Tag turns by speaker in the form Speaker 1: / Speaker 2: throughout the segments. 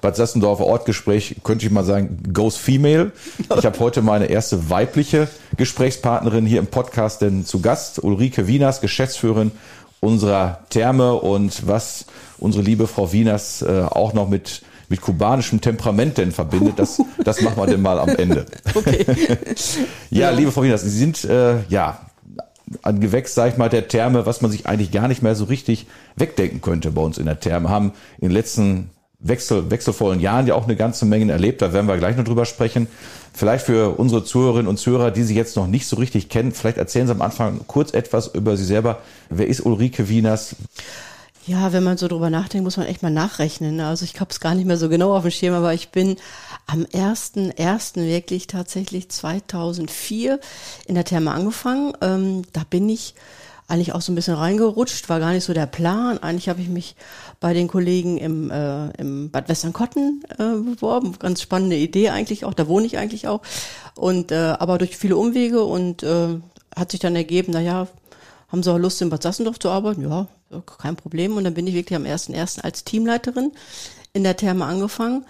Speaker 1: Bad Sassendorfer Ortgespräch, könnte ich mal sagen, goes female. Ich habe heute meine erste weibliche Gesprächspartnerin hier im Podcast denn zu Gast, Ulrike Wieners, Geschäftsführerin unserer Therme und was unsere liebe Frau Wieners äh, auch noch mit mit kubanischem Temperament denn verbindet, das, das machen wir denn mal am Ende. Okay. ja, ja, liebe Frau Wieners, Sie sind äh, ja ein Gewächs, sag ich mal, der Therme, was man sich eigentlich gar nicht mehr so richtig wegdenken könnte bei uns in der Therme. Haben in den letzten Wechsel, wechselvollen Jahren ja auch eine ganze Menge erlebt. Da werden wir gleich noch drüber sprechen. Vielleicht für unsere Zuhörerinnen und Zuhörer, die Sie jetzt noch nicht so richtig kennen, vielleicht erzählen Sie am Anfang kurz etwas über Sie selber. Wer ist Ulrike Wieners?
Speaker 2: Ja, wenn man so drüber nachdenkt, muss man echt mal nachrechnen. Also ich habe es gar nicht mehr so genau auf dem Schirm, aber ich bin am ersten ersten wirklich tatsächlich 2004 in der Therme angefangen. Ähm, da bin ich eigentlich auch so ein bisschen reingerutscht, war gar nicht so der Plan. Eigentlich habe ich mich bei den Kollegen im, äh, im Bad Westernkotten äh, beworben. Ganz spannende Idee eigentlich auch, da wohne ich eigentlich auch. Und äh, aber durch viele Umwege und äh, hat sich dann ergeben, na ja, haben sie auch Lust, in Bad Sassendorf zu arbeiten? Ja, kein Problem. Und dann bin ich wirklich am 1.1. als Teamleiterin in der Therme angefangen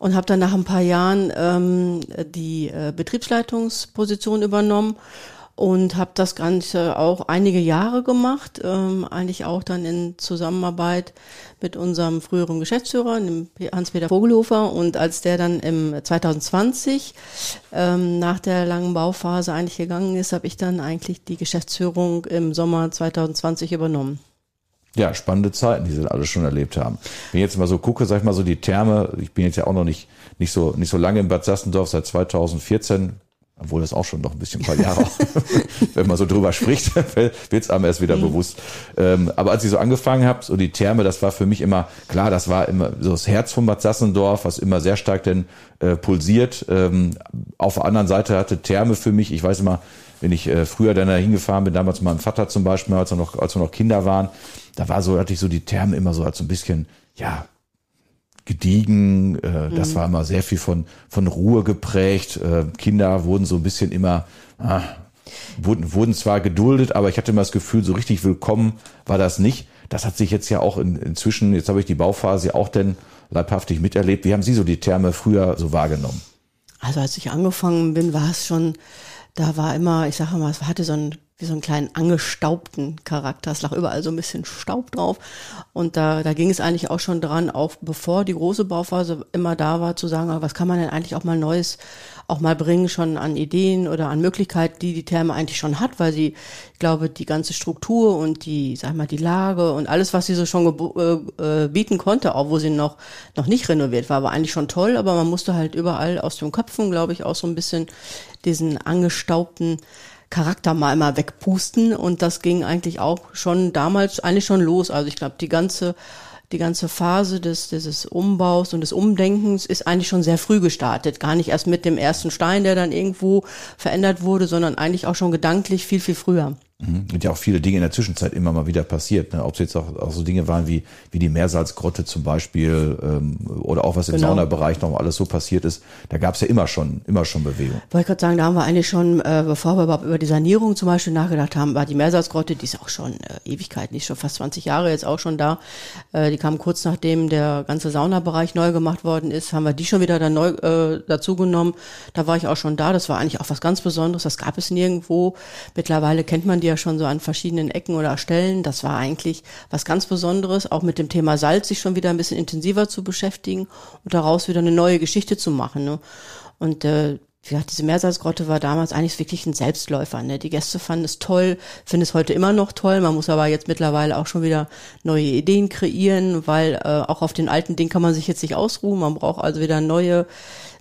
Speaker 2: und habe dann nach ein paar Jahren ähm, die äh, Betriebsleitungsposition übernommen und habe das Ganze auch einige Jahre gemacht, ähm, eigentlich auch dann in Zusammenarbeit mit unserem früheren Geschäftsführer, Hans-Peter Vogelhofer. Und als der dann im 2020 ähm, nach der langen Bauphase eigentlich gegangen ist, habe ich dann eigentlich die Geschäftsführung im Sommer 2020 übernommen.
Speaker 1: Ja, spannende Zeiten, die sie alle schon erlebt haben. Wenn ich jetzt mal so gucke, sag ich mal so die Therme, ich bin jetzt ja auch noch nicht, nicht so, nicht so lange in Bad Sassendorf, seit 2014 obwohl das auch schon noch ein bisschen ein paar Jahre, wenn man so drüber spricht, wird es einem erst wieder mhm. bewusst. Ähm, aber als ich so angefangen habe, so die Therme, das war für mich immer, klar, das war immer so das Herz von Bad Sassendorf, was immer sehr stark denn äh, pulsiert. Ähm, auf der anderen Seite hatte Therme für mich, ich weiß immer, wenn ich äh, früher dann da hingefahren bin, damals mit meinem Vater zum Beispiel, als wir noch, als wir noch Kinder waren, da war so, hatte ich so die Therme immer so als so ein bisschen, ja, gediegen. Äh, das mhm. war immer sehr viel von, von Ruhe geprägt. Äh, Kinder wurden so ein bisschen immer, ah, wurden, wurden zwar geduldet, aber ich hatte immer das Gefühl, so richtig willkommen war das nicht. Das hat sich jetzt ja auch in, inzwischen, jetzt habe ich die Bauphase ja auch denn leibhaftig miterlebt. Wie haben Sie so die Therme früher so wahrgenommen?
Speaker 2: Also als ich angefangen bin, war es schon, da war immer, ich sage mal, es hatte so ein wie so einen kleinen angestaubten Charakter. Es lag überall so ein bisschen Staub drauf. Und da, da ging es eigentlich auch schon dran, auch bevor die große Bauphase immer da war, zu sagen, was kann man denn eigentlich auch mal Neues auch mal bringen, schon an Ideen oder an Möglichkeiten, die die Therme eigentlich schon hat, weil sie, ich glaube, die ganze Struktur und die, sag mal, die Lage und alles, was sie so schon äh, äh, bieten konnte, auch wo sie noch, noch nicht renoviert war, war eigentlich schon toll, aber man musste halt überall aus den Köpfen, glaube ich, auch so ein bisschen diesen angestaubten Charakter mal mal wegpusten und das ging eigentlich auch schon damals eigentlich schon los. Also ich glaube, die ganze die ganze Phase des, dieses Umbaus und des Umdenkens ist eigentlich schon sehr früh gestartet. Gar nicht erst mit dem ersten Stein, der dann irgendwo verändert wurde, sondern eigentlich auch schon gedanklich viel, viel früher.
Speaker 1: Mhm. Und ja auch viele Dinge in der Zwischenzeit immer mal wieder passiert. Ne? Ob es jetzt auch, auch so Dinge waren wie, wie die Meersalzgrotte zum Beispiel ähm, oder auch was im genau. Saunabereich noch alles so passiert ist, da gab es ja immer schon, immer schon Bewegung.
Speaker 2: Wollte ich gerade sagen, da haben wir eigentlich schon, äh, bevor wir überhaupt über die Sanierung zum Beispiel nachgedacht haben, war die Meersalzgrotte, die ist auch schon äh, Ewigkeit, nicht schon fast 20 Jahre jetzt auch schon da. Äh, die kam kurz nachdem der ganze Saunabereich neu gemacht worden ist, haben wir die schon wieder dann neu äh, dazugenommen. Da war ich auch schon da. Das war eigentlich auch was ganz Besonderes. Das gab es nirgendwo. Mittlerweile kennt man die die ja schon so an verschiedenen Ecken oder Stellen. Das war eigentlich was ganz Besonderes, auch mit dem Thema Salz sich schon wieder ein bisschen intensiver zu beschäftigen und daraus wieder eine neue Geschichte zu machen. Ne? Und äh, wie gesagt, diese Meersalzgrotte war damals eigentlich wirklich ein Selbstläufer. Ne? Die Gäste fanden es toll, finden es heute immer noch toll. Man muss aber jetzt mittlerweile auch schon wieder neue Ideen kreieren, weil äh, auch auf den alten Dingen kann man sich jetzt nicht ausruhen. Man braucht also wieder neue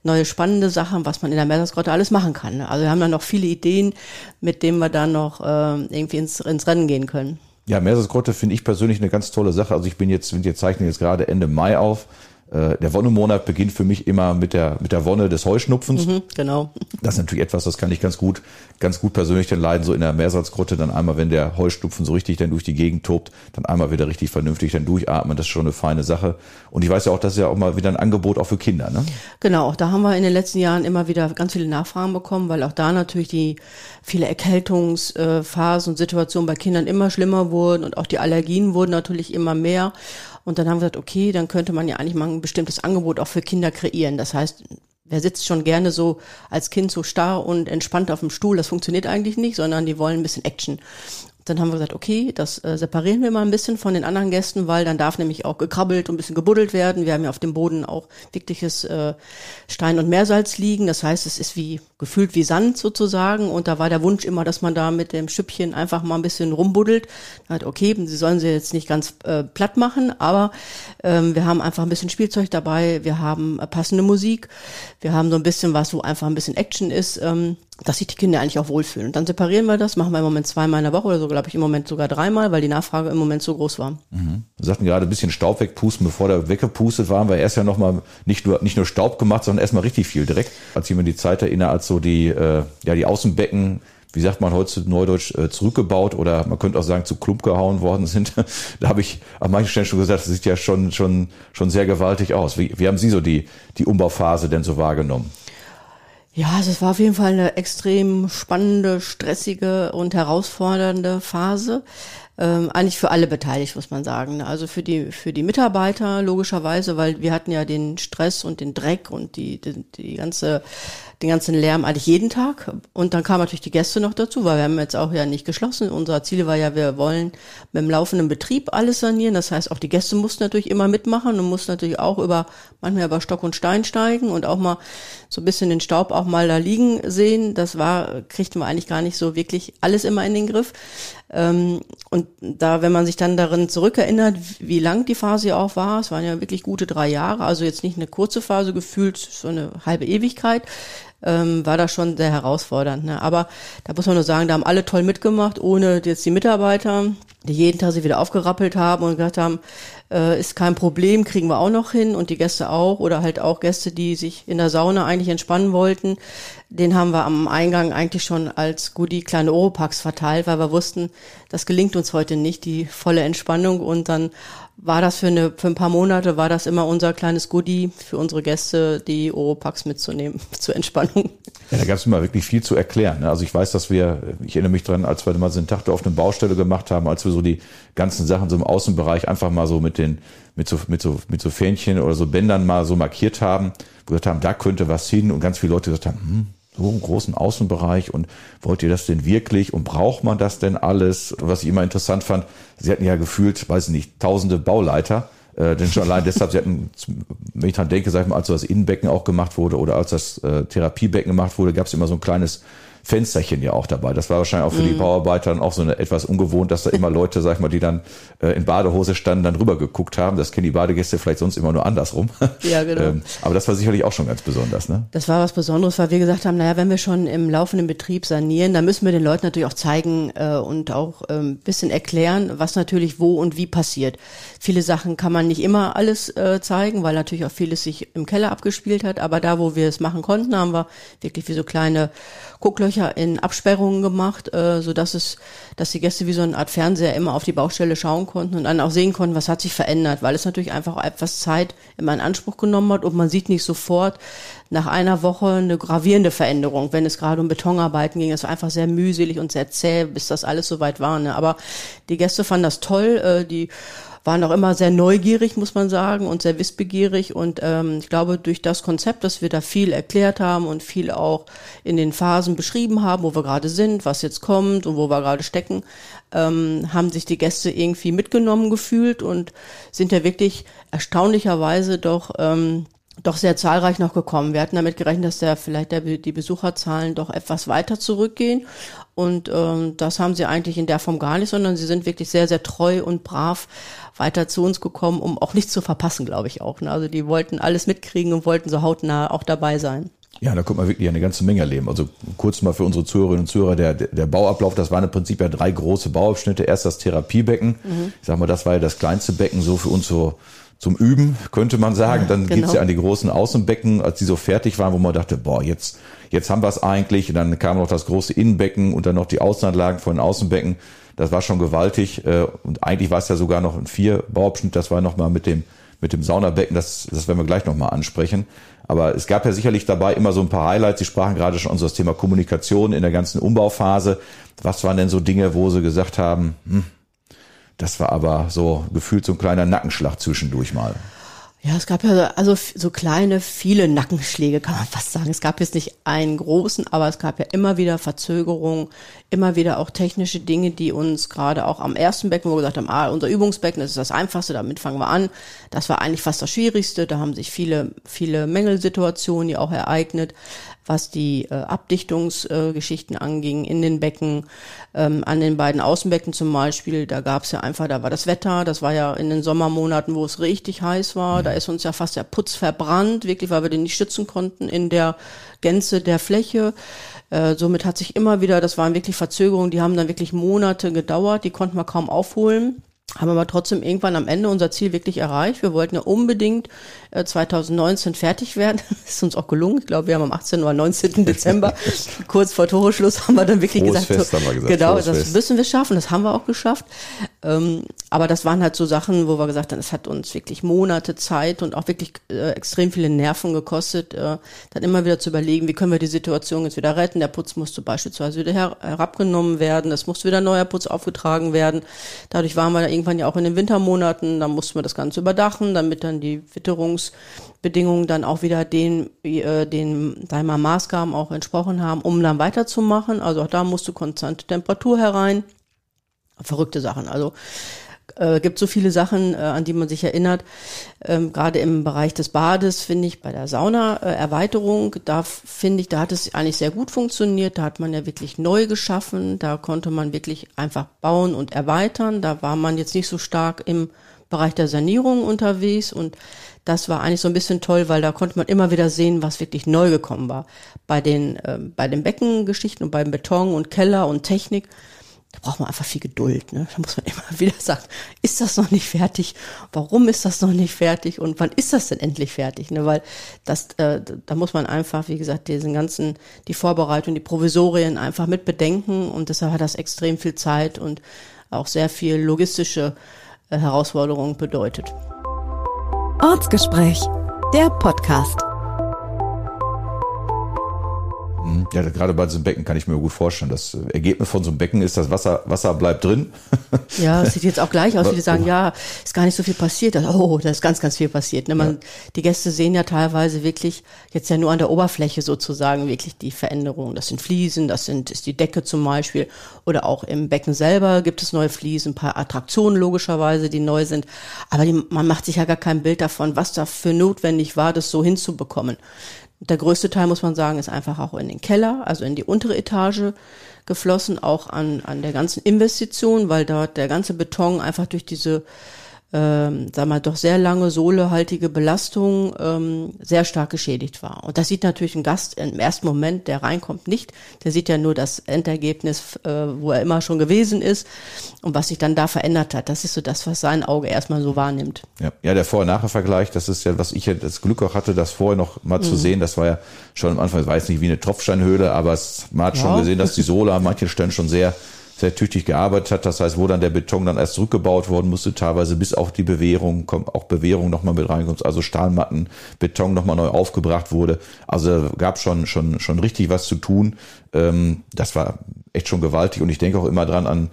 Speaker 2: neue spannende Sachen, was man in der Meeresgrotte alles machen kann. Ne? Also wir haben da noch viele Ideen, mit denen wir dann noch äh, irgendwie ins, ins Rennen gehen können.
Speaker 1: Ja, Meeresgrotte finde ich persönlich eine ganz tolle Sache. Also ich bin jetzt, wir zeichnen jetzt gerade Ende Mai auf. Äh, der Wonnemonat beginnt für mich immer mit der, mit der Wonne des Heuschnupfens. Mhm,
Speaker 2: genau.
Speaker 1: Das ist natürlich etwas, das kann ich ganz gut, ganz gut persönlich dann leiden, so in der Meersalzgrotte dann einmal, wenn der Heuschnupfen so richtig dann durch die Gegend tobt, dann einmal wieder richtig vernünftig dann durchatmen. Das ist schon eine feine Sache. Und ich weiß ja auch, das ist ja auch mal wieder ein Angebot auch für Kinder, ne?
Speaker 2: Genau. Auch da haben wir in den letzten Jahren immer wieder ganz viele Nachfragen bekommen, weil auch da natürlich die viele Erkältungsphasen und Situationen bei Kindern immer schlimmer wurden und auch die Allergien wurden natürlich immer mehr. Und dann haben wir gesagt, okay, dann könnte man ja eigentlich mal ein bestimmtes Angebot auch für Kinder kreieren. Das heißt, wer sitzt schon gerne so als Kind so starr und entspannt auf dem Stuhl? Das funktioniert eigentlich nicht, sondern die wollen ein bisschen Action. Dann haben wir gesagt, okay, das äh, separieren wir mal ein bisschen von den anderen Gästen, weil dann darf nämlich auch gekrabbelt und ein bisschen gebuddelt werden. Wir haben ja auf dem Boden auch wirkliches äh, Stein- und Meersalz liegen. Das heißt, es ist wie gefühlt wie Sand sozusagen. Und da war der Wunsch immer, dass man da mit dem Schüppchen einfach mal ein bisschen rumbuddelt. Hat okay, sie sollen sie jetzt nicht ganz äh, platt machen, aber ähm, wir haben einfach ein bisschen Spielzeug dabei. Wir haben äh, passende Musik. Wir haben so ein bisschen was, wo einfach ein bisschen Action ist. Ähm, dass sich die Kinder eigentlich auch wohlfühlen. Und dann separieren wir das, machen wir im Moment zweimal in der Woche oder so, glaube ich, im Moment sogar dreimal, weil die Nachfrage im Moment so groß war.
Speaker 1: Mhm. Wir sagten gerade ein bisschen Staub wegpusten, bevor der weggepustet war, haben wir erst ja nochmal nicht nur, nicht nur Staub gemacht, sondern erstmal richtig viel direkt. Als ich mir die Zeit erinnere, als so die, äh, ja, die Außenbecken wie sagt man heute Neudeutsch, äh, zurückgebaut oder man könnte auch sagen zu Klump gehauen worden sind. da habe ich an manchen Stellen schon gesagt, das sieht ja schon, schon, schon sehr gewaltig aus. Wie, wie haben Sie so die, die Umbauphase denn so wahrgenommen?
Speaker 2: Ja, also es war auf jeden Fall eine extrem spannende, stressige und herausfordernde Phase. Ähm, eigentlich für alle beteiligt, muss man sagen. Also für die, für die Mitarbeiter logischerweise, weil wir hatten ja den Stress und den Dreck und die, die, die ganze den ganzen Lärm eigentlich jeden Tag. Und dann kamen natürlich die Gäste noch dazu, weil wir haben jetzt auch ja nicht geschlossen. Unser Ziel war ja, wir wollen mit dem laufenden Betrieb alles sanieren. Das heißt, auch die Gäste mussten natürlich immer mitmachen und mussten natürlich auch über, manchmal über Stock und Stein steigen und auch mal so ein bisschen den Staub auch mal da liegen sehen. Das war, kriegten wir eigentlich gar nicht so wirklich alles immer in den Griff. Ähm, und da, wenn man sich dann darin zurückerinnert, wie lang die Phase auch war, es waren ja wirklich gute drei Jahre, also jetzt nicht eine kurze Phase gefühlt, so eine halbe Ewigkeit, ähm, war das schon sehr herausfordernd. Ne? Aber da muss man nur sagen, da haben alle toll mitgemacht, ohne jetzt die Mitarbeiter, die jeden Tag sich wieder aufgerappelt haben und gesagt haben, äh, ist kein Problem, kriegen wir auch noch hin und die Gäste auch oder halt auch Gäste, die sich in der Sauna eigentlich entspannen wollten, den haben wir am Eingang eigentlich schon als Goodie kleine Oropax verteilt, weil wir wussten, das gelingt uns heute nicht, die volle Entspannung und dann war das für, eine, für ein paar Monate, war das immer unser kleines Goodie für unsere Gäste, die Oropax mitzunehmen zur Entspannung.
Speaker 1: Ja, da gab es immer wirklich viel zu erklären. Ne? Also ich weiß, dass wir, ich erinnere mich dran, als wir mal so einen Tag auf einer Baustelle gemacht haben, als wir so die ganzen Sachen so im Außenbereich einfach mal so mit den, mit so, mit so, mit so Fähnchen oder so Bändern mal so markiert haben, gesagt haben, da könnte was hin und ganz viele Leute gesagt haben, hm, so einen großen Außenbereich und wollt ihr das denn wirklich und braucht man das denn alles? Was ich immer interessant fand, sie hatten ja gefühlt, weiß ich nicht, tausende Bauleiter. Äh, denn schon allein deshalb, sie hatten, wenn ich dran denke, sag ich mal, als so das Innenbecken auch gemacht wurde oder als das äh, Therapiebecken gemacht wurde, gab es immer so ein kleines Fensterchen ja auch dabei. Das war wahrscheinlich auch für mm. die mhm. Bauarbeiter dann auch so eine, etwas ungewohnt, dass da immer Leute, sag ich mal, die dann äh, in Badehose standen, dann rüber geguckt haben. Das kennen die Badegäste vielleicht sonst immer nur andersrum.
Speaker 2: Ja, genau. ähm,
Speaker 1: aber das war sicherlich auch schon ganz besonders, ne?
Speaker 2: Das war was Besonderes, weil wir gesagt haben, naja, wenn wir schon im laufenden Betrieb sanieren, dann müssen wir den Leuten natürlich auch zeigen äh, und auch ähm, bisschen erklären, was natürlich wo und wie passiert. Viele Sachen kann man nicht immer alles äh, zeigen, weil natürlich auch vieles sich im Keller abgespielt hat. Aber da, wo wir es machen konnten, haben wir wirklich wie so kleine Gucklöcher in Absperrungen gemacht, äh, so dass es, dass die Gäste wie so eine Art Fernseher immer auf die Baustelle schauen konnten und dann auch sehen konnten, was hat sich verändert, weil es natürlich einfach etwas Zeit immer in Anspruch genommen hat und man sieht nicht sofort nach einer Woche eine gravierende Veränderung, wenn es gerade um Betonarbeiten ging. Es war einfach sehr mühselig und sehr zäh, bis das alles soweit war. Ne? Aber die Gäste fanden das toll, äh, die waren auch immer sehr neugierig, muss man sagen, und sehr wissbegierig. Und ähm, ich glaube, durch das Konzept, dass wir da viel erklärt haben und viel auch in den Phasen beschrieben haben, wo wir gerade sind, was jetzt kommt und wo wir gerade stecken, ähm, haben sich die Gäste irgendwie mitgenommen gefühlt und sind ja wirklich erstaunlicherweise doch ähm, doch sehr zahlreich noch gekommen. Wir hatten damit gerechnet, dass der vielleicht der, die Besucherzahlen doch etwas weiter zurückgehen. Und ähm, das haben sie eigentlich in der Form gar nicht, sondern sie sind wirklich sehr, sehr treu und brav weiter zu uns gekommen, um auch nichts zu verpassen, glaube ich auch. Ne? Also die wollten alles mitkriegen und wollten so hautnah auch dabei sein.
Speaker 1: Ja, da kommt man wirklich eine ganze Menge erleben. Also kurz mal für unsere Zuhörerinnen und Zuhörer, der, der Bauablauf, das waren im Prinzip ja drei große Bauabschnitte. Erst das Therapiebecken. Mhm. Ich sag mal, das war ja das kleinste Becken, so für uns so zum Üben, könnte man sagen. Dann
Speaker 2: genau.
Speaker 1: geht's ja an die großen Außenbecken, als die so fertig waren, wo man dachte, boah, jetzt, jetzt haben wir es eigentlich. Und dann kam noch das große Innenbecken und dann noch die Außenanlagen von den Außenbecken. Das war schon gewaltig. Äh, Und eigentlich war es ja sogar noch ein Vier-Bauabschnitt. Das war nochmal mit dem, mit dem Saunabecken. Das, das werden wir gleich nochmal ansprechen. Aber es gab ja sicherlich dabei immer so ein paar Highlights. Sie sprachen gerade schon unser Thema Kommunikation in der ganzen Umbauphase. Was waren denn so Dinge, wo Sie gesagt haben, hm, das war aber so gefühlt so ein kleiner Nackenschlag zwischendurch mal.
Speaker 2: Ja, es gab ja also so kleine, viele Nackenschläge, kann man fast sagen. Es gab jetzt nicht einen großen, aber es gab ja immer wieder Verzögerungen, immer wieder auch technische Dinge, die uns gerade auch am ersten Becken, wo wir gesagt haben, ah, unser Übungsbecken, das ist das Einfachste, damit fangen wir an. Das war eigentlich fast das Schwierigste. Da haben sich viele, viele Mängelsituationen ja auch ereignet, was die äh, Abdichtungsgeschichten äh, anging in den Becken, ähm, an den beiden Außenbecken zum Beispiel. Da gab es ja einfach, da war das Wetter, das war ja in den Sommermonaten, wo es richtig heiß war. Da ist uns ja fast der Putz verbrannt, wirklich, weil wir den nicht schützen konnten in der Gänze der Fläche. Äh, somit hat sich immer wieder, das waren wirklich Verzögerungen, die haben dann wirklich Monate gedauert, die konnten wir kaum aufholen. Haben aber trotzdem irgendwann am Ende unser Ziel wirklich erreicht. Wir wollten ja unbedingt äh, 2019 fertig werden. ist uns auch gelungen. Ich glaube, wir haben am 18. oder 19. Dezember, kurz vor Toreschluss, haben wir dann wirklich
Speaker 1: Frohes
Speaker 2: gesagt,
Speaker 1: Fest, haben wir gesagt,
Speaker 2: genau,
Speaker 1: frohes
Speaker 2: das
Speaker 1: Fest.
Speaker 2: müssen wir schaffen. Das haben wir auch geschafft. Ähm, aber das waren halt so Sachen, wo wir gesagt haben, es hat uns wirklich Monate Zeit und auch wirklich äh, extrem viele Nerven gekostet, äh, dann immer wieder zu überlegen, wie können wir die Situation jetzt wieder retten. Der Putz musste beispielsweise wieder her herabgenommen werden, es musste wieder neuer Putz aufgetragen werden. Dadurch waren wir dann irgendwann ja auch in den Wintermonaten, dann mussten wir das Ganze überdachen, damit dann die Witterungsbedingungen dann auch wieder den, äh, den sagen wir mal, Maßgaben auch entsprochen haben, um dann weiterzumachen. Also auch da musste konstante Temperatur herein verrückte Sachen. Also äh, gibt so viele Sachen, äh, an die man sich erinnert. Ähm, Gerade im Bereich des Bades finde ich bei der Sauna-Erweiterung, da finde ich, da hat es eigentlich sehr gut funktioniert. Da hat man ja wirklich neu geschaffen. Da konnte man wirklich einfach bauen und erweitern. Da war man jetzt nicht so stark im Bereich der Sanierung unterwegs und das war eigentlich so ein bisschen toll, weil da konnte man immer wieder sehen, was wirklich neu gekommen war. Bei den, ähm, bei den Beckengeschichten und beim Beton und Keller und Technik, braucht man einfach viel Geduld. Ne? Da muss man immer wieder sagen, ist das noch nicht fertig? Warum ist das noch nicht fertig? Und wann ist das denn endlich fertig? Ne? Weil das, äh, da muss man einfach, wie gesagt, diesen ganzen, die Vorbereitung, die Provisorien einfach mit bedenken. Und deshalb hat das extrem viel Zeit und auch sehr viel logistische äh, Herausforderungen bedeutet.
Speaker 3: Ortsgespräch, der Podcast.
Speaker 1: Ja, gerade bei so einem Becken kann ich mir gut vorstellen. Das Ergebnis von so einem Becken ist, das Wasser, Wasser bleibt drin.
Speaker 2: Ja, es sieht jetzt auch gleich aus, wie die sagen, ja, ist gar nicht so viel passiert. Oh, da ist ganz, ganz viel passiert. Ne? Man, Die Gäste sehen ja teilweise wirklich jetzt ja nur an der Oberfläche sozusagen wirklich die Veränderungen. Das sind Fliesen, das sind ist die Decke zum Beispiel oder auch im Becken selber gibt es neue Fliesen, ein paar Attraktionen logischerweise, die neu sind. Aber die, man macht sich ja gar kein Bild davon, was dafür notwendig war, das so hinzubekommen. Der größte Teil, muss man sagen, ist einfach auch in den Keller, also in die untere Etage geflossen, auch an, an der ganzen Investition, weil dort der ganze Beton einfach durch diese, ähm, sag mal, doch sehr lange sohlehaltige Belastung ähm, sehr stark geschädigt war. Und das sieht natürlich ein Gast im ersten Moment, der reinkommt, nicht. Der sieht ja nur das Endergebnis, äh, wo er immer schon gewesen ist und was sich dann da verändert hat. Das ist so das, was sein Auge erstmal so wahrnimmt.
Speaker 1: Ja, ja der Vorher-Nachher-Vergleich, das ist ja, was ich ja das Glück auch hatte, das vorher noch mal
Speaker 2: Mhm.
Speaker 1: zu sehen. Das war ja schon am Anfang, ich weiß nicht wie eine Tropfsteinhöhle, aber es, man hat schon
Speaker 2: Ja.
Speaker 1: gesehen, dass die Sohle an manchen Stellen schon sehr, sehr tüchtig gearbeitet hat. Das heißt, wo dann der Beton dann erst zurückgebaut worden musste, teilweise bis auf die Bewehrung, kommt auch Bewehrung nochmal mit reinkommt, also Stahlmatten, Beton nochmal neu aufgebracht wurde. Also gab schon, schon, schon richtig was zu tun. Ähm, das war echt schon gewaltig und ich denke auch immer dran an,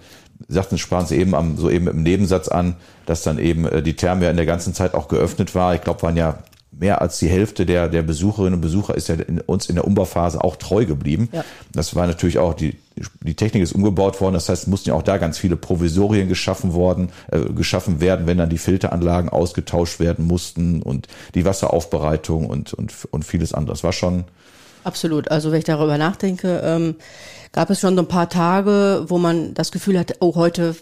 Speaker 1: sagten, sprachen Sie eben am, so eben im Nebensatz an, dass dann eben äh, die Therme ja in der ganzen Zeit auch geöffnet war. Ich glaube, waren ja mehr als die Hälfte der, der Besucherinnen und Besucher ist ja in, uns in der Umbauphase auch treu geblieben.
Speaker 2: Ja.
Speaker 1: Das war natürlich auch, die, die Technik ist umgebaut worden. Das heißt, es mussten ja auch da ganz viele Provisorien geschaffen worden, äh, geschaffen werden, wenn dann die Filteranlagen ausgetauscht werden mussten und die Wasseraufbereitung und, und, und vieles andere. Das war schon,
Speaker 2: Absolut. Also wenn ich darüber nachdenke, ähm, gab es schon so ein paar Tage, wo man das Gefühl hatte, oh, heute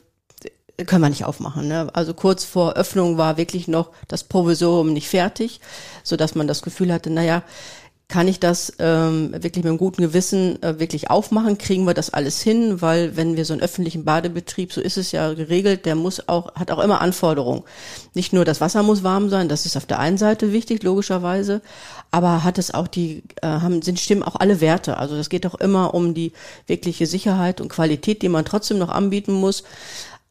Speaker 2: können wir nicht aufmachen. Ne? Also kurz vor Öffnung war wirklich noch das Provisorium nicht fertig, so dass man das Gefühl hatte, naja, kann ich das ähm, wirklich mit einem guten Gewissen äh, wirklich aufmachen? Kriegen wir das alles hin? Weil wenn wir so einen öffentlichen Badebetrieb, so ist es ja geregelt, der muss auch, hat auch immer Anforderungen. Nicht nur das Wasser muss warm sein, das ist auf der einen Seite wichtig, logischerweise, aber hat es auch die, äh, haben, sind stimmen auch alle Werte. Also das geht auch immer um die wirkliche Sicherheit und Qualität, die man trotzdem noch anbieten muss.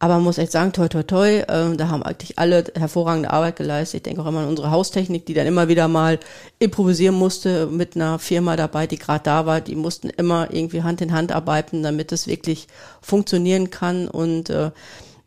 Speaker 2: Aber man muss echt sagen, toi, toi, toi, äh, da haben eigentlich alle hervorragende Arbeit geleistet. Ich denke auch immer an unsere Haustechnik, die dann immer wieder mal improvisieren musste mit einer Firma dabei, die gerade da war. Die mussten immer irgendwie Hand in Hand arbeiten, damit es wirklich funktionieren kann. Und äh,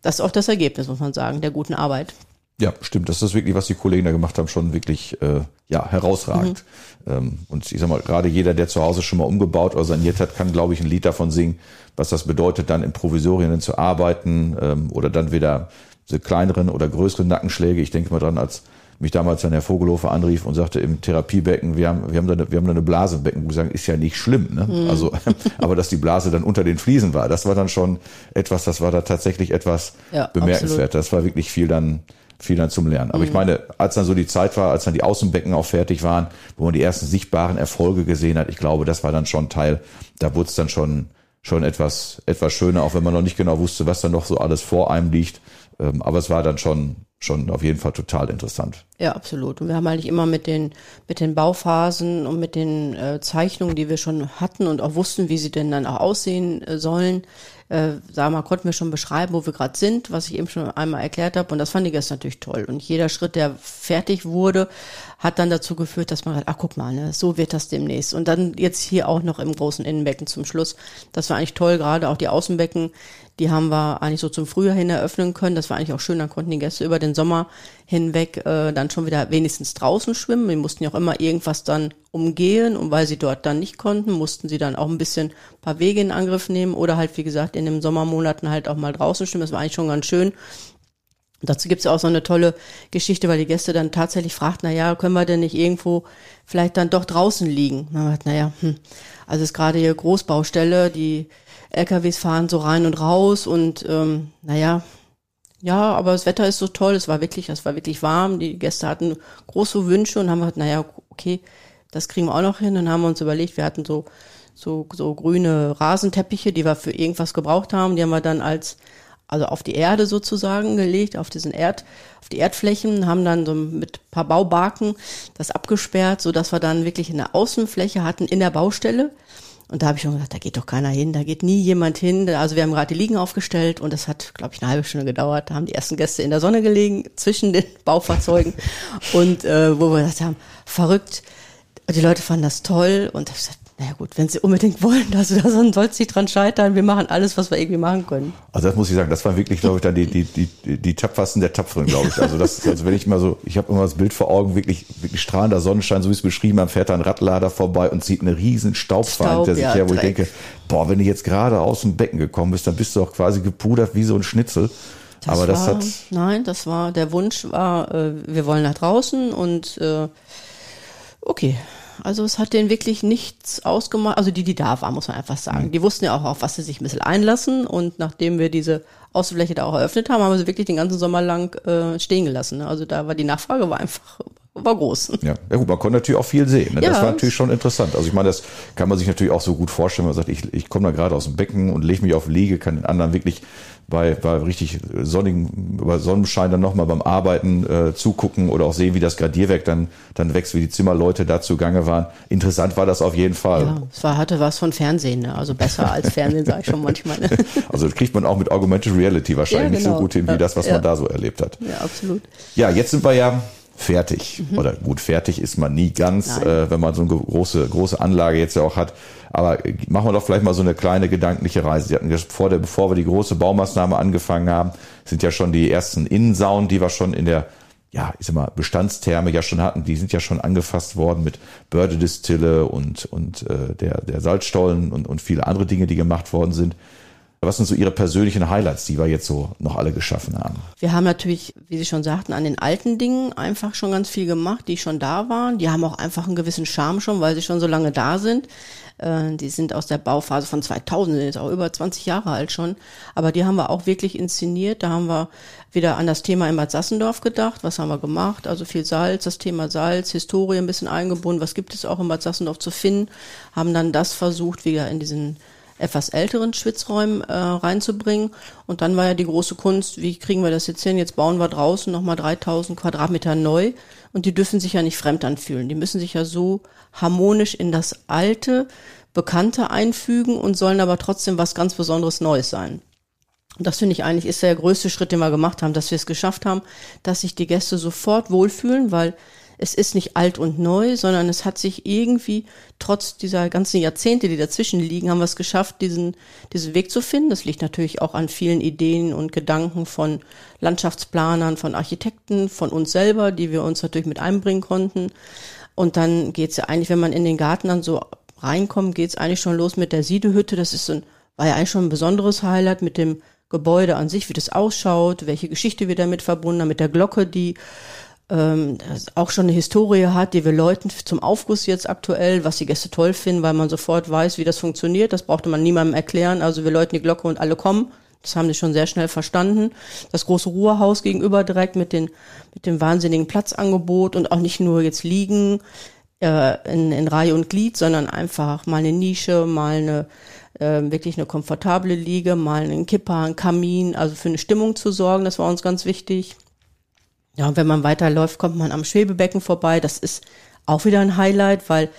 Speaker 2: das ist auch das Ergebnis, muss man sagen, der guten Arbeit.
Speaker 1: Ja, stimmt. Das ist wirklich, was die Kollegen da gemacht haben, schon wirklich äh, ja herausragend. Mhm. Ähm, und ich sag mal, gerade jeder, der zu Hause schon mal umgebaut oder saniert hat, kann, glaube ich, ein Lied davon singen, was das bedeutet, dann in Provisorien zu arbeiten ähm, oder dann wieder diese kleineren oder größeren Nackenschläge. Ich denke mal dran, als mich damals dann Herr Vogelhofer anrief und sagte im Therapiebecken, wir haben, wir haben da eine, wir haben da eine Blase im Becken. gesagt, ist ja nicht schlimm, ne? Mhm. Also, aber dass die Blase dann unter den Fliesen war, das war dann schon etwas, das war da tatsächlich etwas ja, bemerkenswert. Absolut. Das war wirklich viel dann, viel dann zum Lernen. Aber mhm. ich meine, als dann so die Zeit war, als dann die Außenbecken auch fertig waren, wo man die ersten sichtbaren Erfolge gesehen hat, ich glaube, das war dann schon Teil, da wurde es dann schon, schon etwas, etwas schöner, auch wenn man noch nicht genau wusste, was da noch so alles vor einem liegt. Ähm, aber es war dann schon, schon auf jeden Fall total interessant.
Speaker 2: Ja, absolut. Und wir haben eigentlich immer mit den, mit den Bauphasen und mit den äh, Zeichnungen, die wir schon hatten und auch wussten, wie sie denn dann auch aussehen äh, sollen, äh, sag mal, konnten wir schon beschreiben, wo wir gerade sind, was ich eben schon einmal erklärt habe. Und das fand ich jetzt natürlich toll. Und jeder Schritt, der fertig wurde, hat dann dazu geführt, dass man sagt, ach guck mal, ne, so wird das demnächst. Und dann jetzt hier auch noch im großen Innenbecken zum Schluss. Das war eigentlich toll, gerade auch die Außenbecken die haben wir eigentlich so zum Frühjahr hin eröffnen können. Das war eigentlich auch schön. Dann konnten die Gäste über den Sommer hinweg äh, dann schon wieder wenigstens draußen schwimmen. Die mussten ja auch immer irgendwas dann umgehen. Und weil sie dort dann nicht konnten, mussten sie dann auch ein bisschen ein paar Wege in Angriff nehmen oder halt, wie gesagt, in den Sommermonaten halt auch mal draußen schwimmen. Das war eigentlich schon ganz schön. Und dazu gibt's ja auch so eine tolle Geschichte, weil die Gäste dann tatsächlich fragten, na ja, können wir denn nicht irgendwo vielleicht dann doch draußen liegen? Na, hat, naja, hm. also es ist gerade hier Großbaustelle, die LKWs fahren so rein und raus und ähm, naja, ja, aber das Wetter ist so toll, es war wirklich, es war wirklich warm, die Gäste hatten große Wünsche und haben gesagt, naja, okay, das kriegen wir auch noch hin. Dann haben wir uns überlegt, wir hatten so, so, so grüne Rasenteppiche, die wir für irgendwas gebraucht haben, die haben wir dann als, also auf die Erde sozusagen gelegt, auf diesen Erd, auf die Erdflächen, haben dann so mit paar Baubarken das abgesperrt, so dass wir dann wirklich eine Außenfläche hatten in der Baustelle und da habe ich schon gesagt, da geht doch keiner hin, da geht nie jemand hin. Also wir haben gerade die Liegen aufgestellt und das hat, glaube ich, eine halbe Stunde gedauert. Da haben die ersten Gäste in der Sonne gelegen, zwischen den Baufahrzeugen. und äh, wo wir gesagt haben, verrückt. Die Leute fanden das toll und ich gesagt, naja gut, wenn sie unbedingt wollen, also da soll es nicht dran scheitern. Wir machen alles, was wir irgendwie machen können.
Speaker 1: Also das muss ich sagen, das war wirklich, glaube ich, dann die, die, die, die tapfersten der Tapferen, glaube ich. Also das, also wenn ich mal so, ich habe immer das Bild vor Augen, wirklich, wirklich strahlender Sonnenschein, so wie es beschrieben, man fährt da ein Radlader vorbei und zieht eine riesen Staubfahne Staub, hinter sich ja, her, wo Dreck. ich denke, boah, wenn du jetzt gerade aus dem Becken gekommen bist, dann bist du auch quasi gepudert wie so ein Schnitzel.
Speaker 2: Das Aber das war, hat. Nein, das war, der Wunsch war, äh, wir wollen nach draußen und äh, okay, also es hat denen wirklich nichts ausgemacht. Also die, die da waren, muss man einfach sagen. Mhm. Die wussten ja auch, auf was sie sich ein bisschen einlassen. Und nachdem wir diese Außenfläche da auch eröffnet haben, haben wir sie wirklich den ganzen Sommer lang äh, stehen gelassen. Ne? Also da war die Nachfrage war einfach war groß.
Speaker 1: Ja, ja gut, man konnte natürlich auch viel sehen. Ne? Ja, das war natürlich schon interessant. Also ich meine, das kann man sich natürlich auch so gut vorstellen. Man sagt, ich, ich komme da gerade aus dem Becken und lege mich auf Liege, kann den anderen wirklich bei, bei richtig sonnigen, bei Sonnenschein dann nochmal beim Arbeiten äh, zugucken oder auch sehen, wie das Gradierwerk dann, dann wächst, wie die Zimmerleute da zugange waren. Interessant war das auf jeden Fall. Ja,
Speaker 2: es war, hatte was von Fernsehen, ne? also besser als Fernsehen, sage ich schon manchmal. Ne?
Speaker 1: Also das kriegt man auch mit Augmented Reality wahrscheinlich ja, genau. nicht so genau. gut hin, wie das, was ja. man da so erlebt hat.
Speaker 2: Ja, absolut.
Speaker 1: Ja, jetzt sind wir ja fertig. Mhm. Oder gut, fertig ist man nie ganz, äh, wenn man so eine große, große Anlage jetzt ja auch hat. Aber machen wir doch vielleicht mal so eine kleine gedankliche Reise. Sie hatten vor der, bevor wir die große Baumaßnahme angefangen haben, sind ja schon die ersten Innensaunen, die wir schon in der ja, ich sag mal, Bestandstherme ja schon hatten, die sind ja schon angefasst worden mit Bördedistille und, und äh, der, der Salzstollen und, und viele andere Dinge, die gemacht worden sind. Was sind so Ihre persönlichen Highlights, die wir jetzt so noch alle geschaffen haben?
Speaker 2: Wir haben natürlich, wie Sie schon sagten, an den alten Dingen einfach schon ganz viel gemacht, die schon da waren. Die haben auch einfach einen gewissen Charme schon, weil sie schon so lange da sind. Äh, die sind aus der Bauphase von 2000, sind jetzt auch über 20 Jahre alt schon. Aber die haben wir auch wirklich inszeniert. Da haben wir wieder an das Thema in Bad Sassendorf gedacht. Was haben wir gemacht? Also viel Salz, das Thema Salz, Historie ein bisschen eingebunden. Was gibt es auch in Bad Sassendorf zu finden? Haben dann das versucht, wieder in diesen etwas älteren Schwitzräumen äh, reinzubringen. Und dann war ja die große Kunst, wie kriegen wir das jetzt hin? Jetzt bauen wir draußen nochmal 3000 Quadratmeter neu und die dürfen sich ja nicht fremd anfühlen. Die müssen sich ja so harmonisch in das alte, bekannte einfügen und sollen aber trotzdem was ganz Besonderes Neues sein. Und das finde ich eigentlich ist der größte Schritt, den wir gemacht haben, dass wir es geschafft haben, dass sich die Gäste sofort wohlfühlen, weil es ist nicht alt und neu, sondern es hat sich irgendwie, trotz dieser ganzen Jahrzehnte, die dazwischen liegen, haben wir es geschafft, diesen, diesen Weg zu finden. Das liegt natürlich auch an vielen Ideen und Gedanken von Landschaftsplanern, von Architekten, von uns selber, die wir uns natürlich mit einbringen konnten. Und dann geht's ja eigentlich, wenn man in den Garten dann so reinkommt, geht's eigentlich schon los mit der Siedehütte. Das ist so ein, war ja eigentlich schon ein besonderes Highlight mit dem Gebäude an sich, wie das ausschaut, welche Geschichte wir damit verbunden haben, mit der Glocke, die ähm, auch schon eine Historie hat, die wir Leuten zum Aufguss jetzt aktuell, was die Gäste toll finden, weil man sofort weiß, wie das funktioniert. Das brauchte man niemandem erklären. Also wir läuten die Glocke und alle kommen. Das haben die schon sehr schnell verstanden. Das große Ruhehaus gegenüber direkt mit, den, mit dem wahnsinnigen Platzangebot und auch nicht nur jetzt liegen äh, in, in Reihe und Glied, sondern einfach mal eine Nische, mal eine äh, wirklich eine komfortable Liege, mal einen Kipper, einen Kamin, also für eine Stimmung zu sorgen, das war uns ganz wichtig. Ja, und wenn man weiterläuft, kommt man am Schwebebecken vorbei. Das ist auch wieder ein Highlight, weil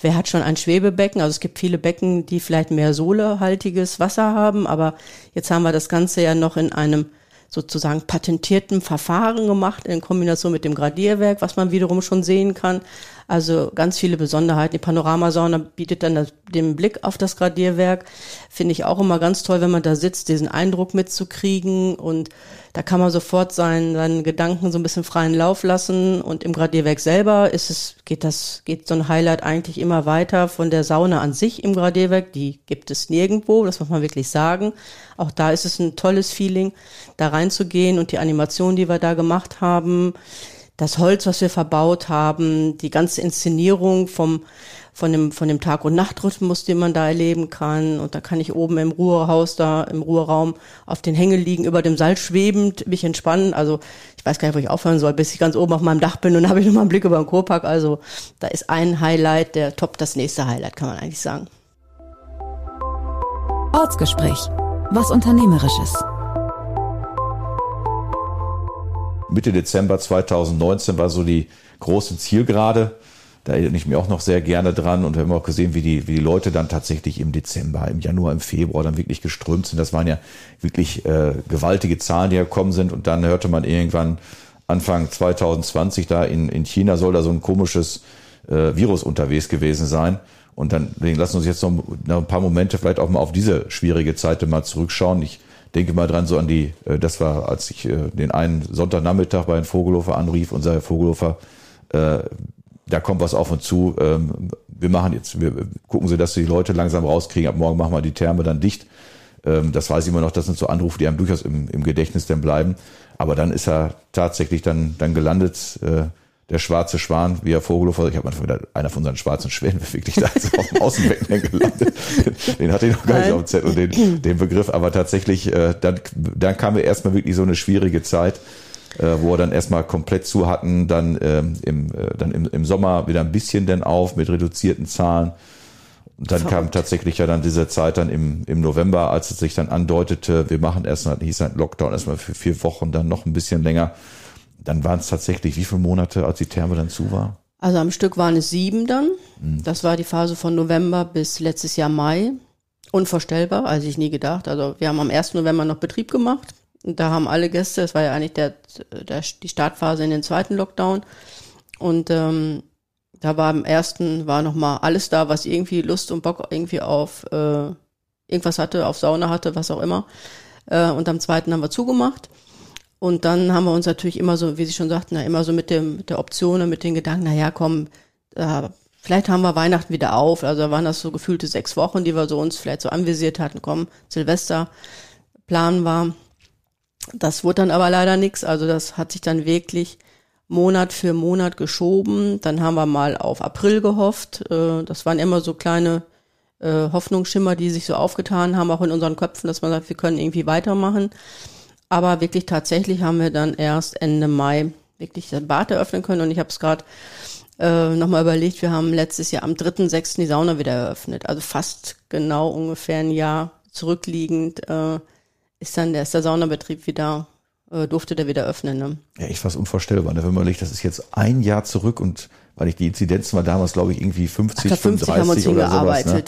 Speaker 2: wer hat schon ein Schwebebecken? Also es gibt viele Becken, die vielleicht mehr sohlehaltiges Wasser haben, aber jetzt haben wir das Ganze ja noch in einem sozusagen patentierten Verfahren gemacht in Kombination mit dem Gradierwerk, was man wiederum schon sehen kann. Also ganz viele Besonderheiten. Die Panoramasauna bietet dann das, den Blick auf das Gradierwerk. Finde ich auch immer ganz toll, wenn man da sitzt, diesen Eindruck mitzukriegen. Und da kann man sofort seinen, seinen Gedanken so ein bisschen freien Lauf lassen. Und im Gradierwerk selber ist es, geht das, geht so ein Highlight eigentlich immer weiter von der Sauna an sich im Gradierwerk. Die gibt es nirgendwo, das muss man wirklich sagen. Auch da ist es ein tolles Feeling, da reinzugehen und die Animation, die wir da gemacht haben das Holz, was wir verbaut haben, die ganze Inszenierung vom, von dem, von dem Tag- und Nachtrhythmus, den man da erleben kann. Und da kann ich oben im Ruhehaus, da im Ruheraum auf den Hängen liegen, über dem Salz schwebend, mich entspannen. Also ich weiß gar nicht, wo ich aufhören soll, bis ich ganz oben auf meinem Dach bin und habe ich nochmal einen Blick über den Kurpark. Also da ist ein Highlight, der top das nächste Highlight, kann man eigentlich sagen.
Speaker 3: Ortsgespräch. Was Unternehmerisches.
Speaker 1: Mitte Dezember 2019 war so die große Zielgerade. Da erinnere ich mich auch noch sehr gerne dran und wir haben auch gesehen, wie die, wie die Leute dann tatsächlich im Dezember, im Januar, im Februar dann wirklich geströmt sind. Das waren ja wirklich äh, gewaltige Zahlen, die gekommen sind und dann hörte man irgendwann Anfang 2020 da in, in China soll da so ein komisches äh, Virus unterwegs gewesen sein. Und dann lassen wir uns jetzt noch, noch ein paar Momente vielleicht auch mal auf diese schwierige Zeit mal zurückschauen. Ich denke mal dran so an die, äh, das war, als ich äh, den einen Sonntagnachmittag bei Herrn Vogelhofer anrief und sagte, Vogelhofer, äh, da kommt was auf uns zu. Ähm, wir machen jetzt, wir gucken Sie, dass Sie die Leute langsam rauskriegen. Ab morgen machen wir die Therme dann dicht. Ähm, das weiß ich immer noch. Das sind so Anrufe, die einem durchaus im, im Gedächtnis dann bleiben. Aber dann ist er tatsächlich dann, dann gelandet. Äh, der schwarze Schwan, wie er Vogelhofer, ich habe mal wieder einer von seinen schwarzen Schwänen wirklich da ist auf dem Außenbecken gelandet. Den hatte ich noch gar nicht auf dem Zettel, den, den Begriff, aber tatsächlich, äh, dann, dann kam mir erstmal wirklich so eine schwierige Zeit, äh, wo wir dann erstmal komplett zu hatten, dann, ähm, im, äh, dann im, im Sommer wieder ein bisschen denn auf mit reduzierten Zahlen. Und dann Verrückt. kam tatsächlich ja dann diese Zeit dann im, im November, als es sich dann andeutete, wir machen erstmal, hieß ein Lockdown erstmal für vier Wochen, dann noch ein bisschen länger dann waren es tatsächlich wie viele Monate, als die Therme dann zu war?
Speaker 2: Also am Stück waren es sieben dann. Mhm. Das war die Phase von November bis letztes Jahr Mai. Unvorstellbar, also ich nie gedacht. Also wir haben am 1. November noch Betrieb gemacht. Und da haben alle Gäste, das war ja eigentlich der, der, die Startphase in den zweiten Lockdown. Und ähm, da war am ersten war noch mal alles da, was irgendwie Lust und Bock irgendwie auf äh, irgendwas hatte, auf Sauna hatte, was auch immer. Äh, und am zweiten haben wir zugemacht. Und dann haben wir uns natürlich immer so, wie Sie schon sagten, immer so mit, dem, mit der Option und mit den Gedanken, na ja, komm, äh, vielleicht haben wir Weihnachten wieder auf. Also waren das so gefühlte sechs Wochen, die wir so uns vielleicht so anvisiert hatten. Komm, Silvester Plan war. Das wurde dann aber leider nichts. Also das hat sich dann wirklich Monat für Monat geschoben. Dann haben wir mal auf April gehofft. Äh, das waren immer so kleine äh, Hoffnungsschimmer, die sich so aufgetan haben, auch in unseren Köpfen, dass man sagt, wir können irgendwie weitermachen. Aber wirklich tatsächlich haben wir dann erst Ende Mai wirklich das Bad eröffnen können. Und ich habe es gerade äh, nochmal überlegt, wir haben letztes Jahr am 3.6. die Sauna wieder eröffnet. Also fast genau ungefähr ein Jahr zurückliegend äh, ist dann der, ist der Saunabetrieb wieder, äh, durfte der wieder öffnen. Ne?
Speaker 1: Ja, ich fast unvorstellbar. Ne? Wenn man überlegt, das ist jetzt ein Jahr zurück und weil ich die Inzidenzen war damals, glaube ich, irgendwie 50, Ach, 50 35 oder sowas. Ne?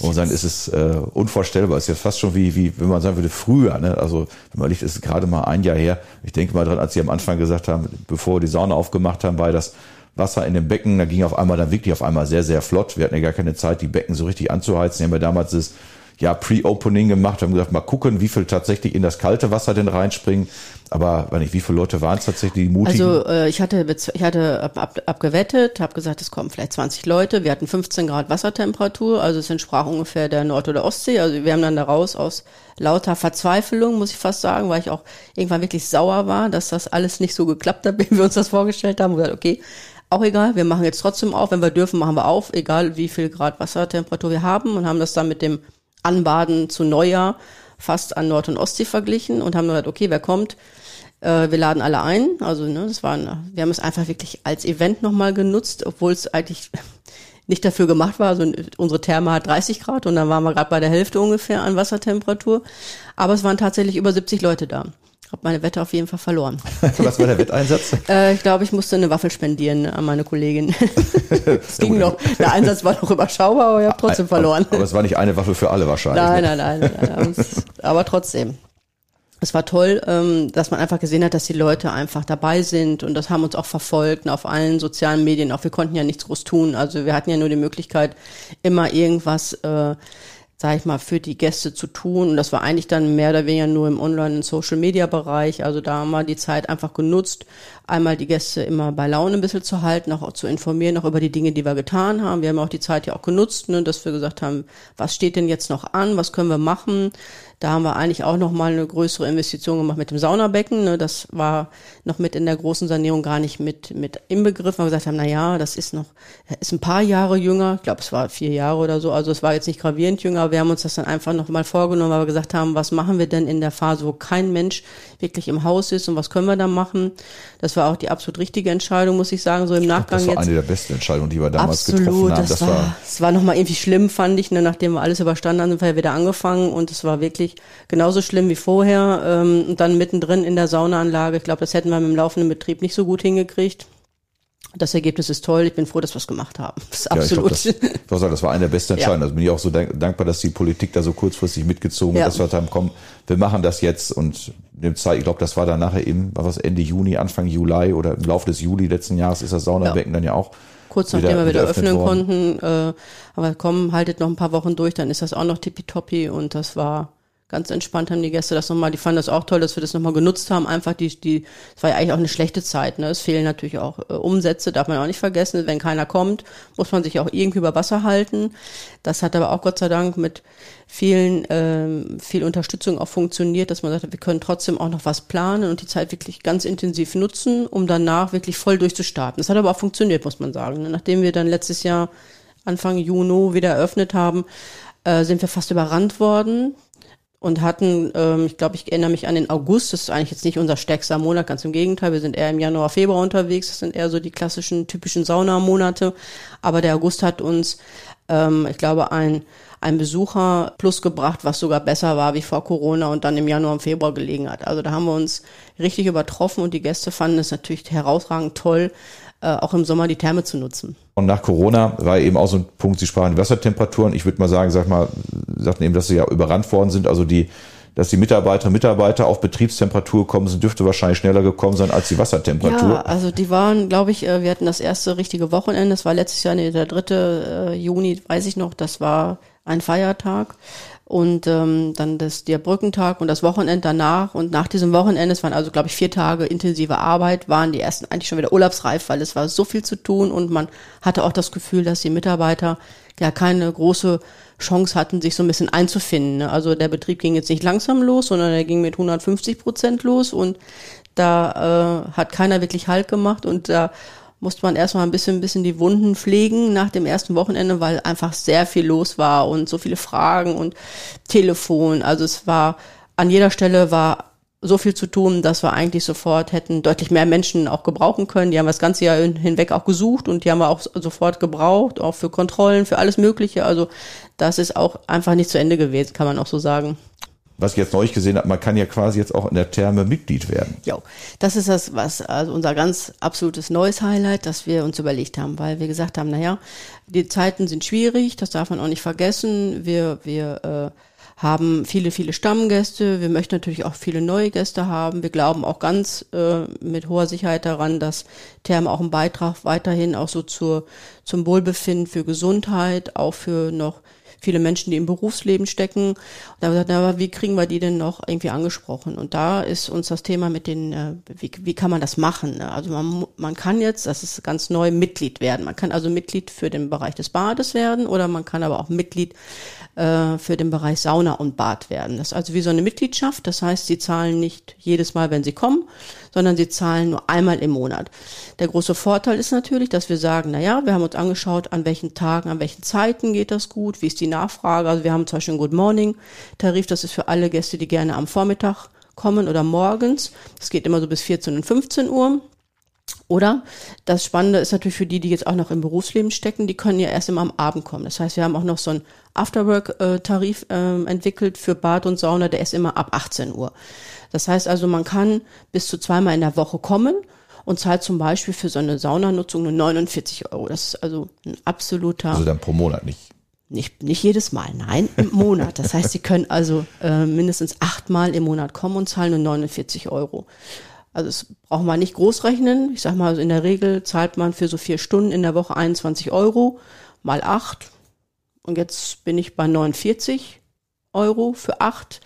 Speaker 1: Und dann ist es äh, unvorstellbar. Es ist ja fast schon wie, wie, wenn man sagen würde, früher. Ne? Also wenn man liegt, ist es gerade mal ein Jahr her. Ich denke mal dran, als Sie am Anfang gesagt haben, bevor wir die Sauna aufgemacht haben, war das Wasser in dem Becken, da ging auf einmal dann wirklich auf einmal sehr, sehr flott. Wir hatten ja gar keine Zeit, die Becken so richtig anzuheizen. Wir haben ja damals das ja, Pre-Opening gemacht, haben gesagt, mal gucken, wie viel tatsächlich in das kalte Wasser denn reinspringen. Aber weiß nicht, wie viele Leute waren es tatsächlich, die mutig?
Speaker 2: Also äh, ich hatte ich hatte ab, ab, abgewettet, habe gesagt, es kommen vielleicht 20 Leute. Wir hatten 15 Grad Wassertemperatur, also es entsprach ungefähr der Nord- oder Ostsee. Also wir haben dann daraus aus lauter Verzweiflung, muss ich fast sagen, weil ich auch irgendwann wirklich sauer war, dass das alles nicht so geklappt hat, wie wir uns das vorgestellt haben. Und gesagt, okay, auch egal, wir machen jetzt trotzdem auf. Wenn wir dürfen, machen wir auf, egal wie viel Grad Wassertemperatur wir haben und haben das dann mit dem Anbaden zu Neujahr fast an Nord- und Ostsee verglichen und haben gesagt, okay, wer kommt? Äh, wir laden alle ein. Also ne, das war, wir haben es einfach wirklich als Event nochmal genutzt, obwohl es eigentlich nicht dafür gemacht war. Also unsere Therme hat 30 Grad und dann waren wir gerade bei der Hälfte ungefähr an Wassertemperatur. Aber es waren tatsächlich über 70 Leute da. Habe meine Wette auf jeden Fall verloren.
Speaker 1: Was war der Wetteinsatz?
Speaker 2: äh, ich glaube, ich musste eine Waffel spendieren an meine Kollegin. es ging noch. Der Einsatz war noch überschaubar, aber ich habe trotzdem verloren.
Speaker 1: Aber es war nicht eine Waffe für alle wahrscheinlich.
Speaker 2: Nein, ne? nein, nein, nein, nein. aber trotzdem. Es war toll, ähm, dass man einfach gesehen hat, dass die Leute einfach dabei sind und das haben uns auch verfolgt auf allen sozialen Medien. Auch wir konnten ja nichts groß tun. Also wir hatten ja nur die Möglichkeit, immer irgendwas äh, sage ich mal, für die Gäste zu tun. Und das war eigentlich dann mehr oder weniger nur im Online- und Social-Media-Bereich. Also da haben wir die Zeit einfach genutzt, einmal die Gäste immer bei Laune ein bisschen zu halten, auch zu informieren, auch über die Dinge, die wir getan haben. Wir haben auch die Zeit ja auch genutzt, ne, dass wir gesagt haben, was steht denn jetzt noch an, was können wir machen? Da haben wir eigentlich auch noch mal eine größere Investition gemacht mit dem Saunabecken. Ne? Das war noch mit in der großen Sanierung gar nicht mit mit im Begriff. weil Wir gesagt haben, na ja, das ist noch ist ein paar Jahre jünger. Ich glaube, es war vier Jahre oder so. Also es war jetzt nicht gravierend jünger. Wir haben uns das dann einfach noch mal vorgenommen, weil wir gesagt haben, was machen wir denn in der Phase, wo kein Mensch wirklich im Haus ist und was können wir da machen? Das war auch die absolut richtige Entscheidung, muss ich sagen. So im Nachgang
Speaker 1: jetzt. Das
Speaker 2: war
Speaker 1: eine der besten Entscheidungen, die wir damals absolut, getroffen haben.
Speaker 2: Das, das war, es war noch mal irgendwie schlimm, fand ich. Ne? Nachdem wir alles überstanden haben, sind wir wieder angefangen und es war wirklich genauso schlimm wie vorher. Ähm, und dann mittendrin in der Saunaanlage. Ich glaube, das hätten wir mit dem laufenden Betrieb nicht so gut hingekriegt. Das Ergebnis ist toll. Ich bin froh, dass wir es gemacht haben. Das ist absolut.
Speaker 1: Ja, glaub, das, das, war eine der besten Entscheidungen. Ja. Also bin ich auch so dankbar, dass die Politik da so kurzfristig mitgezogen ja. hat, dass wir haben, komm, wir machen das jetzt und dem Zeit, ich glaube, das war dann nachher eben, war was Ende Juni, Anfang Juli oder im Laufe des Juli letzten Jahres ist das Saunabecken ja. dann ja auch
Speaker 2: kurz nachdem wieder, wir wieder öffnen worden. konnten. Äh, aber komm, haltet noch ein paar Wochen durch, dann ist das auch noch tippitoppi und das war ganz entspannt haben die Gäste das nochmal, die fanden das auch toll, dass wir das nochmal genutzt haben. Einfach die, die, es war ja eigentlich auch eine schlechte Zeit, ne? Es fehlen natürlich auch äh, Umsätze, darf man auch nicht vergessen. Wenn keiner kommt, muss man sich auch irgendwie über Wasser halten. Das hat aber auch Gott sei Dank mit vielen, ähm, viel Unterstützung auch funktioniert, dass man sagt, wir können trotzdem auch noch was planen und die Zeit wirklich ganz intensiv nutzen, um danach wirklich voll durchzustarten. Das hat aber auch funktioniert, muss man sagen. Ne? Nachdem wir dann letztes Jahr Anfang Juni wieder eröffnet haben, äh, sind wir fast überrannt worden und hatten, ähm, ich glaube, ich erinnere mich an den August, das ist eigentlich jetzt nicht unser stärkster Monat, ganz im Gegenteil, wir sind eher im Januar, Februar unterwegs, das sind eher so die klassischen, typischen Saunamonate, aber der August hat uns, ähm, ich glaube, ein, ein Besucher plus gebracht, was sogar besser war wie vor Corona und dann im Januar und Februar gelegen hat. Also da haben wir uns richtig übertroffen und die Gäste fanden es natürlich herausragend toll, äh, auch im Sommer die Therme zu nutzen.
Speaker 1: Und nach Corona war eben auch so ein Punkt, Sie die Wassertemperaturen. Ich würde mal sagen, sag mal, sagten eben, dass sie ja überrannt worden sind. Also die, dass die Mitarbeiter Mitarbeiter auf Betriebstemperatur gekommen sind, dürfte wahrscheinlich schneller gekommen sein als die Wassertemperatur.
Speaker 2: Ja, also die waren, glaube ich, äh, wir hatten das erste richtige Wochenende, das war letztes Jahr, der dritte äh, Juni, weiß ich noch, das war ein Feiertag. Und ähm, dann das der Brückentag und das Wochenende danach und nach diesem Wochenende, es waren also glaube ich vier Tage intensive Arbeit, waren die ersten eigentlich schon wieder urlaubsreif, weil es war so viel zu tun und man hatte auch das Gefühl, dass die Mitarbeiter ja keine große Chance hatten, sich so ein bisschen einzufinden. Ne? Also der Betrieb ging jetzt nicht langsam los, sondern er ging mit 150 Prozent los und da äh, hat keiner wirklich Halt gemacht und da musste man erstmal ein bisschen, ein bisschen die Wunden pflegen nach dem ersten Wochenende, weil einfach sehr viel los war und so viele Fragen und Telefon. Also es war, an jeder Stelle war so viel zu tun, dass wir eigentlich sofort hätten deutlich mehr Menschen auch gebrauchen können. Die haben das ganze Jahr hinweg auch gesucht und die haben wir auch sofort gebraucht, auch für Kontrollen, für alles Mögliche. Also das ist auch einfach nicht zu Ende gewesen, kann man auch so sagen
Speaker 1: was ich jetzt neulich gesehen habe, man kann ja quasi jetzt auch in der Therme Mitglied werden.
Speaker 2: Ja, das ist das, was also unser ganz absolutes neues Highlight, das wir uns überlegt haben, weil wir gesagt haben, naja, die Zeiten sind schwierig, das darf man auch nicht vergessen. Wir, wir äh, haben viele, viele Stammgäste. Wir möchten natürlich auch viele neue Gäste haben. Wir glauben auch ganz äh, mit hoher Sicherheit daran, dass Therme auch einen Beitrag weiterhin auch so zur, zum Wohlbefinden, für Gesundheit, auch für noch viele Menschen, die im Berufsleben stecken. Und da haben wir gesagt, na, wie kriegen wir die denn noch irgendwie angesprochen? Und da ist uns das Thema mit den, äh, wie, wie kann man das machen? Ne? Also man, man kann jetzt, das ist ganz neu, Mitglied werden. Man kann also Mitglied für den Bereich des Bades werden oder man kann aber auch Mitglied äh, für den Bereich Sauna und Bad werden. Das ist also wie so eine Mitgliedschaft. Das heißt, sie zahlen nicht jedes Mal, wenn sie kommen, sondern sie zahlen nur einmal im Monat. Der große Vorteil ist natürlich, dass wir sagen, na ja, wir haben uns angeschaut, an welchen Tagen, an welchen Zeiten geht das gut, wie ist die Nachfrage. Also wir haben zum Beispiel einen Good Morning Tarif. Das ist für alle Gäste, die gerne am Vormittag kommen oder morgens. Das geht immer so bis 14 und 15 Uhr. Oder das Spannende ist natürlich für die, die jetzt auch noch im Berufsleben stecken, die können ja erst immer am Abend kommen. Das heißt, wir haben auch noch so einen Afterwork-Tarif äh, entwickelt für Bad und Sauna, der ist immer ab 18 Uhr. Das heißt also, man kann bis zu zweimal in der Woche kommen und zahlt zum Beispiel für so eine Saunanutzung nur 49 Euro. Das ist also ein absoluter.
Speaker 1: Also dann pro Monat nicht.
Speaker 2: Nicht, nicht jedes Mal, nein, im Monat. Das heißt, Sie können also äh, mindestens achtmal im Monat kommen und zahlen nur 49 Euro. Also das braucht man nicht groß rechnen. Ich sag mal, in der Regel zahlt man für so vier Stunden in der Woche 21 Euro mal acht. Und jetzt bin ich bei 49 Euro für acht.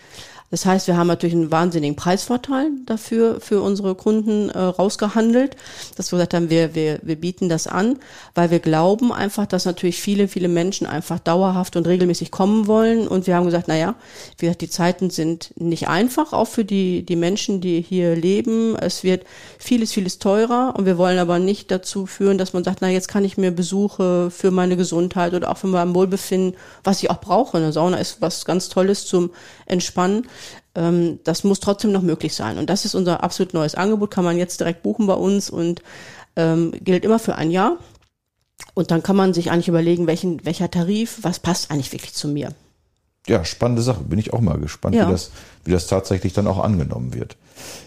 Speaker 2: Das heißt, wir haben natürlich einen wahnsinnigen Preisvorteil dafür für unsere Kunden äh, rausgehandelt, dass wir gesagt haben, wir, wir, wir bieten das an, weil wir glauben einfach, dass natürlich viele, viele Menschen einfach dauerhaft und regelmäßig kommen wollen. Und wir haben gesagt, na ja, wie gesagt, die Zeiten sind nicht einfach, auch für die, die Menschen, die hier leben. Es wird vieles, vieles teurer und wir wollen aber nicht dazu führen, dass man sagt, na jetzt kann ich mir Besuche für meine Gesundheit oder auch für mein Wohlbefinden, was ich auch brauche. Eine Sauna ist was ganz Tolles zum Entspannen ähm, das muss trotzdem noch möglich sein. Und das ist unser absolut neues Angebot, kann man jetzt direkt buchen bei uns und ähm, gilt immer für ein Jahr. Und dann kann man sich eigentlich überlegen, welchen, welcher Tarif, was passt eigentlich wirklich zu mir.
Speaker 1: Ja, spannende Sache. Bin ich auch mal gespannt, ja. wie, das, wie das tatsächlich dann auch angenommen wird.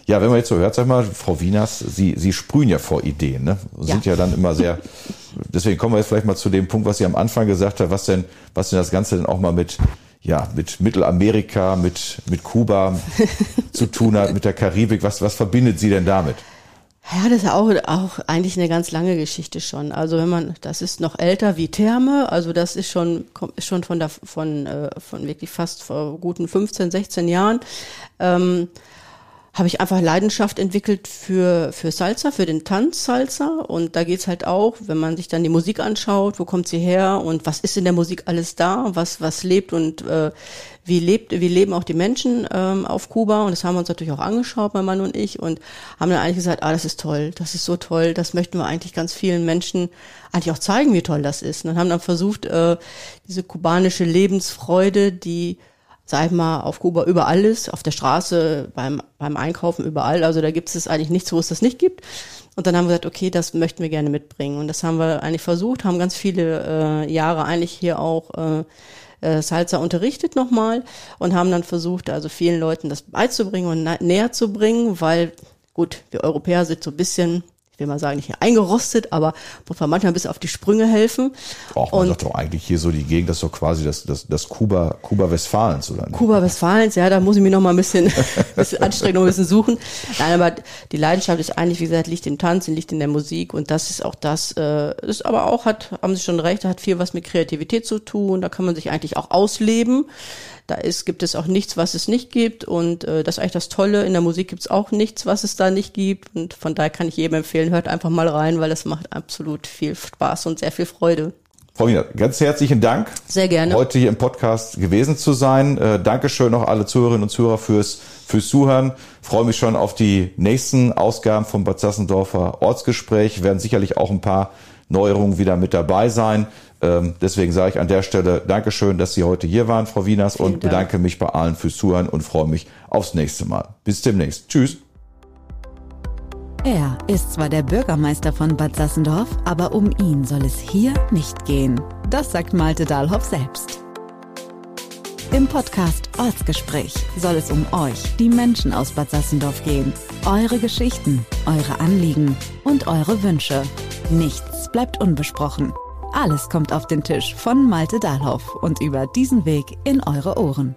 Speaker 1: Ja, wenn man jetzt so hört, sag mal, Frau Wieners, Sie, Sie sprühen ja vor Ideen, ne? Sind ja, ja dann immer sehr, deswegen kommen wir jetzt vielleicht mal zu dem Punkt, was Sie am Anfang gesagt haben, was denn, was denn das Ganze denn auch mal mit, ja, mit Mittelamerika, mit, mit Kuba zu tun hat, mit der Karibik. Was, was verbindet Sie denn damit?
Speaker 2: Ja, das ist auch, auch eigentlich eine ganz lange Geschichte schon. Also wenn man, das ist noch älter wie Therme, also das ist schon, ist schon von der, von, äh, von wirklich fast vor guten 15, 16 Jahren. Ähm, habe ich einfach Leidenschaft entwickelt für, für Salsa, für den Tanz Salsa. Und da geht's halt auch, wenn man sich dann die Musik anschaut, wo kommt sie her und was ist in der Musik alles da, was, was lebt und äh, wie lebt, wie leben auch die Menschen ähm, auf Kuba. Und das haben wir uns natürlich auch angeschaut, mein Mann und ich, und haben dann eigentlich gesagt, ah, das ist toll, das ist so toll, das möchten wir eigentlich ganz vielen Menschen eigentlich auch zeigen, wie toll das ist. Und haben dann versucht, äh, diese kubanische Lebensfreude, die sag ich mal, auf Kuba überall ist, auf der Straße, beim, beim Einkaufen, überall. Also da gibt es eigentlich nichts, wo es das nicht gibt. Und dann haben wir gesagt, okay, das möchten wir gerne mitbringen. Und das haben wir eigentlich versucht, haben ganz viele äh, Jahre eigentlich hier auch äh, äh, Salsa unterrichtet nochmal und haben dann versucht, also vielen Leuten das beizubringen und näher zu bringen, weil gut, wir Europäer sind so ein bisschen ich will mal sagen, nicht eingerostet, aber muss man manchmal ein bisschen auf die Sprünge helfen.
Speaker 1: Auch man sagt doch eigentlich hier so die Gegend, das ist doch quasi das, das, das Kuba, Kuba Westfalens, oder nicht?
Speaker 2: Kuba Westfalens, ja, da muss ich mich noch mal ein bisschen, bisschen anstrengen, ein bisschen suchen. Nein, aber die Leidenschaft ist eigentlich, wie gesagt, liegt im Tanzen, liegt in der Musik und das ist auch das, äh, ist aber auch, hat, haben Sie schon recht, hat viel was mit Kreativität zu tun, da kann man sich eigentlich auch ausleben. Da ist, gibt es auch nichts, was es nicht gibt. Und äh, das ist eigentlich das Tolle. In der Musik gibt es auch nichts, was es da nicht gibt. Und von daher kann ich jedem empfehlen, hört einfach mal rein, weil das macht absolut viel Spaß und sehr viel Freude.
Speaker 1: Frau Wiener, ganz herzlichen Dank.
Speaker 2: Sehr gerne.
Speaker 1: Heute hier im Podcast gewesen zu sein. Äh, Dankeschön noch alle Zuhörerinnen und Zuhörer fürs, fürs Zuhören. Freue mich schon auf die nächsten Ausgaben vom Bad Sassendorfer Ortsgespräch. Werden sicherlich auch ein paar Neuerungen wieder mit dabei sein. Ähm, deswegen sage ich an der Stelle Dankeschön, dass Sie heute hier waren, Frau Wieners, Vielen und Dank. bedanke mich bei allen fürs Zuhören und freue mich aufs nächste Mal. Bis demnächst. Tschüss.
Speaker 3: Er ist zwar der Bürgermeister von Bad Sassendorf, aber um ihn soll es hier nicht gehen. Das sagt Malte Dahlhoff selbst. Im Podcast Ortsgespräch soll es um euch, die Menschen aus Bad Sassendorf gehen. Eure Geschichten, eure Anliegen und eure Wünsche. Nichts bleibt unbesprochen. Alles kommt auf den Tisch von Malte Dahlhoff und über diesen Weg in eure Ohren.